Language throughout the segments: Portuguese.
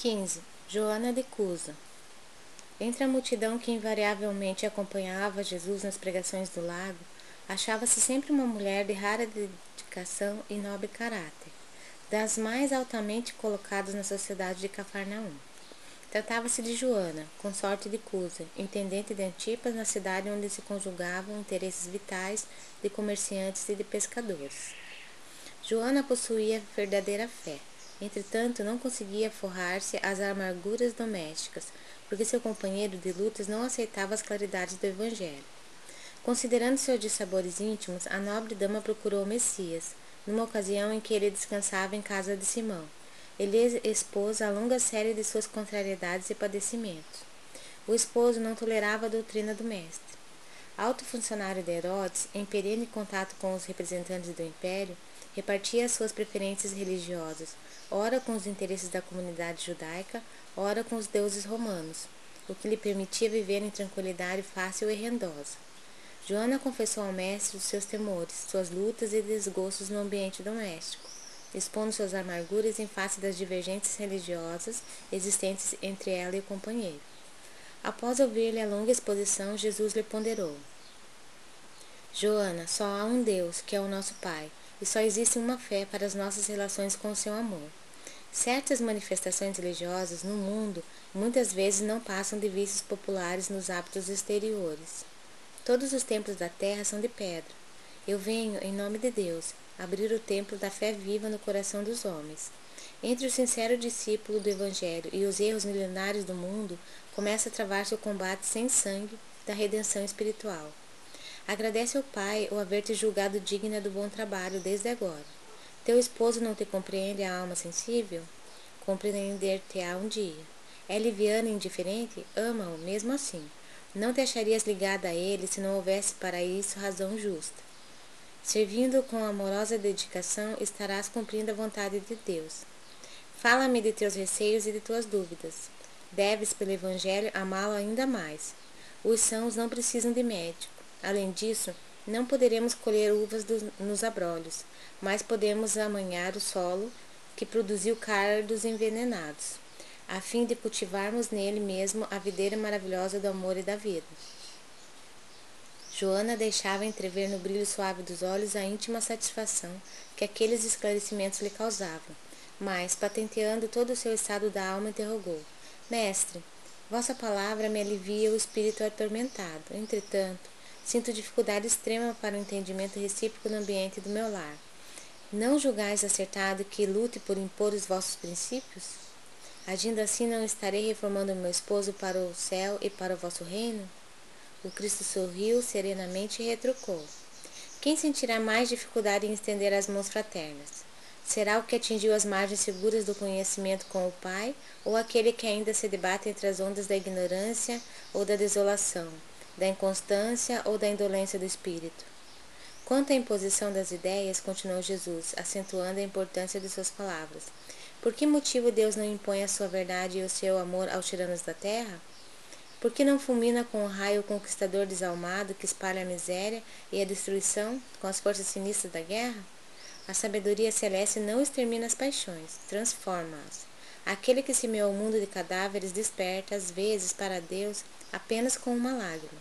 15. Joana de Cusa Entre a multidão que invariavelmente acompanhava Jesus nas pregações do lago, achava-se sempre uma mulher de rara dedicação e nobre caráter, das mais altamente colocadas na sociedade de Cafarnaum. Tratava-se de Joana, consorte de Cusa, intendente de Antipas na cidade onde se conjugavam interesses vitais de comerciantes e de pescadores. Joana possuía verdadeira fé Entretanto, não conseguia forrar-se às amarguras domésticas, porque seu companheiro de lutas não aceitava as claridades do Evangelho. Considerando seus dissabores íntimos, a nobre dama procurou o Messias, numa ocasião em que ele descansava em casa de Simão. Ele expôs a longa série de suas contrariedades e padecimentos. O esposo não tolerava a doutrina do mestre. Alto funcionário de Herodes, em perene contato com os representantes do império, repartia suas preferências religiosas, ora com os interesses da comunidade judaica, ora com os deuses romanos, o que lhe permitia viver em tranquilidade fácil e rendosa. Joana confessou ao mestre os seus temores, suas lutas e desgostos no ambiente doméstico, expondo suas amarguras em face das divergências religiosas existentes entre ela e o companheiro. Após ouvir-lhe a longa exposição, Jesus lhe ponderou: Joana, só há um Deus, que é o nosso Pai, e só existe uma fé para as nossas relações com o seu amor. Certas manifestações religiosas no mundo muitas vezes não passam de vícios populares nos hábitos exteriores. Todos os templos da terra são de pedra. Eu venho, em nome de Deus, abrir o templo da fé viva no coração dos homens. Entre o sincero discípulo do Evangelho e os erros milenários do mundo, começa a travar-se o combate sem sangue da redenção espiritual. Agradece ao Pai o haver te julgado digna do bom trabalho desde agora. Teu esposo não te compreende a alma sensível? Compreender-te-á um dia. É liviano e indiferente? Ama-o mesmo assim. Não te acharias ligada a ele se não houvesse para isso razão justa. Servindo com amorosa dedicação, estarás cumprindo a vontade de Deus. Fala-me de teus receios e de tuas dúvidas. Deves, pelo Evangelho, amá-lo ainda mais. Os sãos não precisam de médico. Além disso, não poderemos colher uvas nos abrolhos, mas podemos amanhar o solo que produziu cardos envenenados, a fim de cultivarmos nele mesmo a videira maravilhosa do amor e da vida. Joana deixava entrever no brilho suave dos olhos a íntima satisfação que aqueles esclarecimentos lhe causavam, mas, patenteando todo o seu estado da alma, interrogou: Mestre, vossa palavra me alivia o espírito atormentado. Entretanto, Sinto dificuldade extrema para o entendimento recíproco no ambiente do meu lar. Não julgais acertado que lute por impor os vossos princípios? Agindo assim, não estarei reformando meu esposo para o céu e para o vosso reino? O Cristo sorriu serenamente e retrucou. Quem sentirá mais dificuldade em estender as mãos fraternas? Será o que atingiu as margens seguras do conhecimento com o Pai, ou aquele que ainda se debate entre as ondas da ignorância ou da desolação? da inconstância ou da indolência do espírito. Quanto à imposição das ideias, continuou Jesus, acentuando a importância de suas palavras. Por que motivo Deus não impõe a sua verdade e o seu amor aos tiranos da terra? Por que não fulmina com o raio o conquistador desalmado que espalha a miséria e a destruição com as forças sinistras da guerra? A sabedoria celeste não extermina as paixões, transforma-as. Aquele que semeou o mundo de cadáveres desperta, às vezes, para Deus apenas com uma lágrima.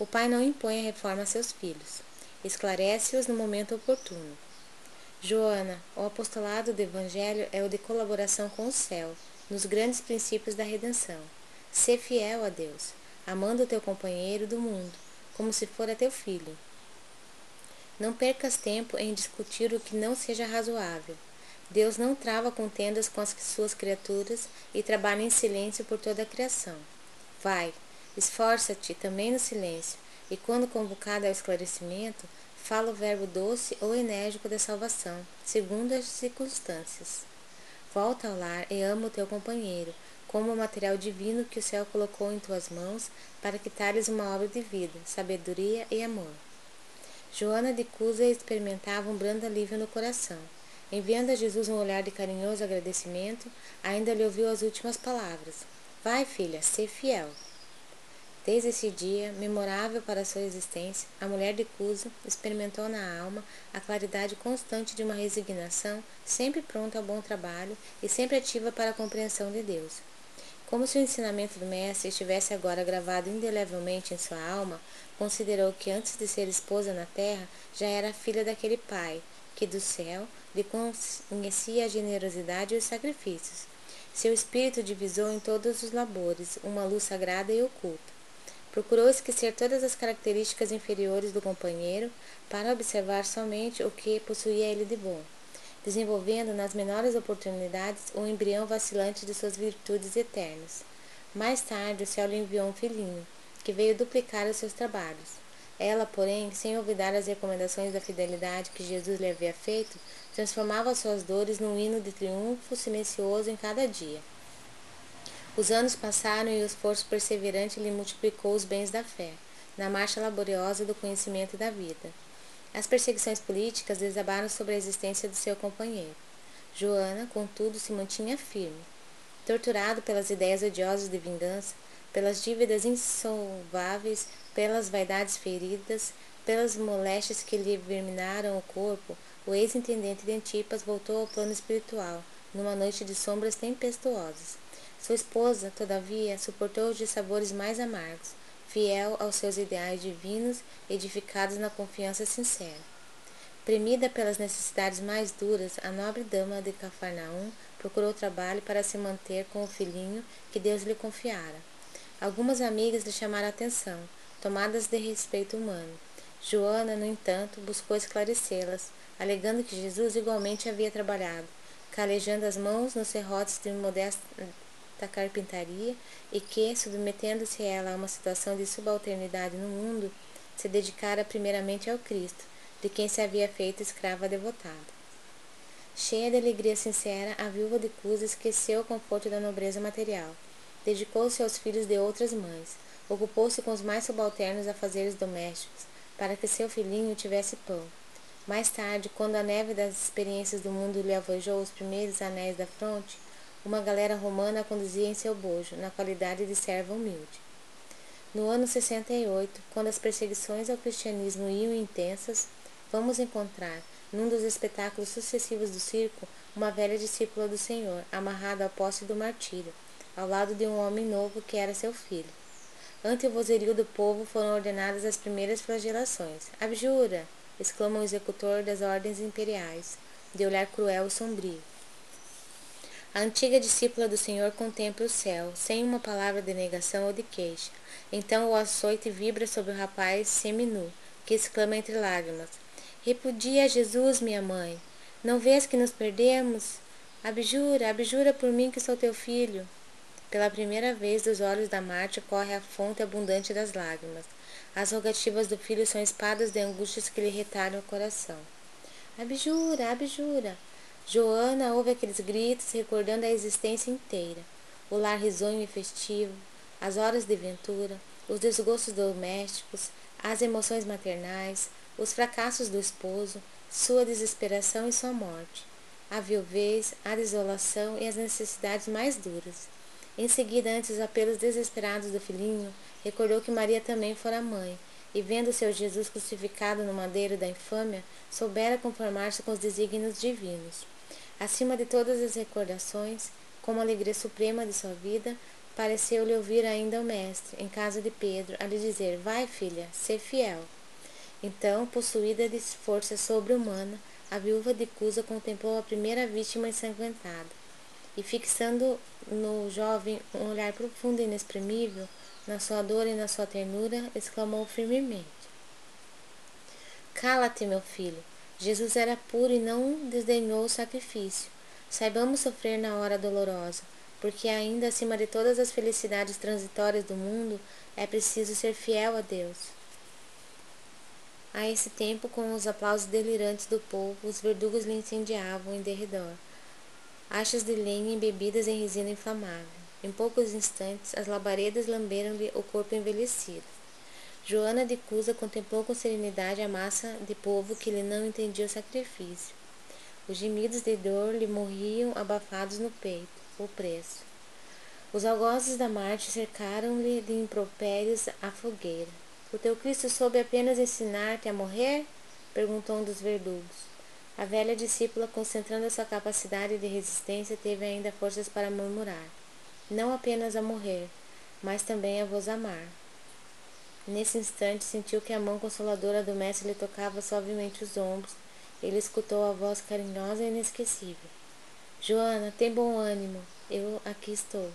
O pai não impõe a reforma a seus filhos, esclarece-os no momento oportuno. Joana, o apostolado do Evangelho é o de colaboração com o céu, nos grandes princípios da redenção. Sê fiel a Deus, amando o teu companheiro do mundo, como se fora teu filho. Não percas tempo em discutir o que não seja razoável. Deus não trava contendas com as suas criaturas e trabalha em silêncio por toda a criação. Vai, Esforça-te também no silêncio, e quando convocada ao esclarecimento, fala o verbo doce ou enérgico da salvação, segundo as circunstâncias. Volta ao lar e ama o teu companheiro, como o material divino que o céu colocou em tuas mãos para que tales uma obra de vida, sabedoria e amor. Joana de Cusa experimentava um brando alívio no coração. Enviando a Jesus um olhar de carinhoso agradecimento, ainda lhe ouviu as últimas palavras: Vai, filha, ser fiel. Desde esse dia, memorável para sua existência, a mulher de Cusa experimentou na alma a claridade constante de uma resignação, sempre pronta ao bom trabalho e sempre ativa para a compreensão de Deus. Como se o ensinamento do Mestre estivesse agora gravado indelevelmente em sua alma, considerou que antes de ser esposa na terra, já era filha daquele Pai, que do céu lhe conhecia a generosidade e os sacrifícios. Seu espírito divisou em todos os labores uma luz sagrada e oculta. Procurou esquecer todas as características inferiores do companheiro para observar somente o que possuía ele de bom, desenvolvendo nas menores oportunidades o embrião vacilante de suas virtudes eternas. Mais tarde, o céu lhe enviou um filhinho, que veio duplicar os seus trabalhos. Ela, porém, sem olvidar as recomendações da fidelidade que Jesus lhe havia feito, transformava suas dores num hino de triunfo silencioso em cada dia. Os anos passaram e o esforço perseverante lhe multiplicou os bens da fé, na marcha laboriosa do conhecimento da vida. As perseguições políticas desabaram sobre a existência do seu companheiro. Joana, contudo, se mantinha firme. Torturado pelas ideias odiosas de vingança, pelas dívidas insolváveis, pelas vaidades feridas, pelas moléstias que lhe verminaram o corpo, o ex-intendente de Antipas voltou ao plano espiritual, numa noite de sombras tempestuosas. Sua esposa, todavia, suportou os dissabores mais amargos, fiel aos seus ideais divinos, edificados na confiança sincera. Premida pelas necessidades mais duras, a nobre dama de Cafarnaum procurou trabalho para se manter com o filhinho que Deus lhe confiara. Algumas amigas lhe chamaram a atenção, tomadas de respeito humano. Joana, no entanto, buscou esclarecê-las, alegando que Jesus igualmente havia trabalhado, calejando as mãos nos serrotes de modesta da carpintaria e que, submetendo-se ela a uma situação de subalternidade no mundo, se dedicara primeiramente ao Cristo, de quem se havia feito escrava devotada. Cheia de alegria sincera, a viúva de Cusa esqueceu o conforto da nobreza material. Dedicou-se aos filhos de outras mães. Ocupou-se com os mais subalternos afazeres domésticos, para que seu filhinho tivesse pão. Mais tarde, quando a neve das experiências do mundo lhe avojou os primeiros anéis da fronte, uma galera romana a conduzia em seu bojo, na qualidade de serva humilde. No ano 68, quando as perseguições ao cristianismo iam intensas, vamos encontrar, num dos espetáculos sucessivos do circo, uma velha discípula do Senhor, amarrada ao poste do martírio, ao lado de um homem novo que era seu filho. Ante o vozerio do povo foram ordenadas as primeiras flagelações. Abjura! exclama o executor das ordens imperiais, de olhar cruel e sombrio. A antiga discípula do Senhor contempla o céu, sem uma palavra de negação ou de queixa. Então o açoite vibra sobre o rapaz seminu, que exclama entre lágrimas: Repudia Jesus, minha mãe. Não vês que nos perdemos? Abjura, abjura por mim que sou teu filho. Pela primeira vez dos olhos da Marte corre a fonte abundante das lágrimas. As rogativas do filho são espadas de angústias que lhe retalham o coração. Abjura, abjura. Joana ouve aqueles gritos recordando a existência inteira, o lar risonho e festivo, as horas de ventura, os desgostos domésticos, as emoções maternais, os fracassos do esposo, sua desesperação e sua morte, a viuvez, a desolação e as necessidades mais duras. Em seguida, antes os apelos desesperados do filhinho, recordou que Maria também fora mãe, e vendo seu Jesus crucificado no madeiro da infâmia, soubera conformar-se com os desígnios divinos. Acima de todas as recordações, como alegria suprema de sua vida, pareceu-lhe ouvir ainda o mestre, em casa de Pedro, a lhe dizer: Vai, filha, ser fiel. Então, possuída de força sobre-humana, a viúva de Cusa contemplou a primeira vítima ensanguentada, e fixando no jovem um olhar profundo e inexprimível, na sua dor e na sua ternura, exclamou firmemente: Cala-te, meu filho, Jesus era puro e não desdenhou o sacrifício. Saibamos sofrer na hora dolorosa, porque ainda acima de todas as felicidades transitórias do mundo, é preciso ser fiel a Deus. A esse tempo, com os aplausos delirantes do povo, os verdugos lhe incendiavam em derredor. Achas de lenha embebidas em resina inflamável. Em poucos instantes, as labaredas lamberam-lhe o corpo envelhecido. Joana de Cusa contemplou com serenidade a massa de povo que lhe não entendia o sacrifício. Os gemidos de dor lhe morriam abafados no peito. O preço. Os algozes da Marte cercaram-lhe de impropérios a fogueira. O teu Cristo soube apenas ensinar-te a morrer? perguntou um dos verdugos. A velha discípula, concentrando a sua capacidade de resistência, teve ainda forças para murmurar: Não apenas a morrer, mas também a vos amar. Nesse instante, sentiu que a mão consoladora do mestre lhe tocava suavemente os ombros. Ele escutou a voz carinhosa e inesquecível: Joana, tem bom ânimo, eu aqui estou.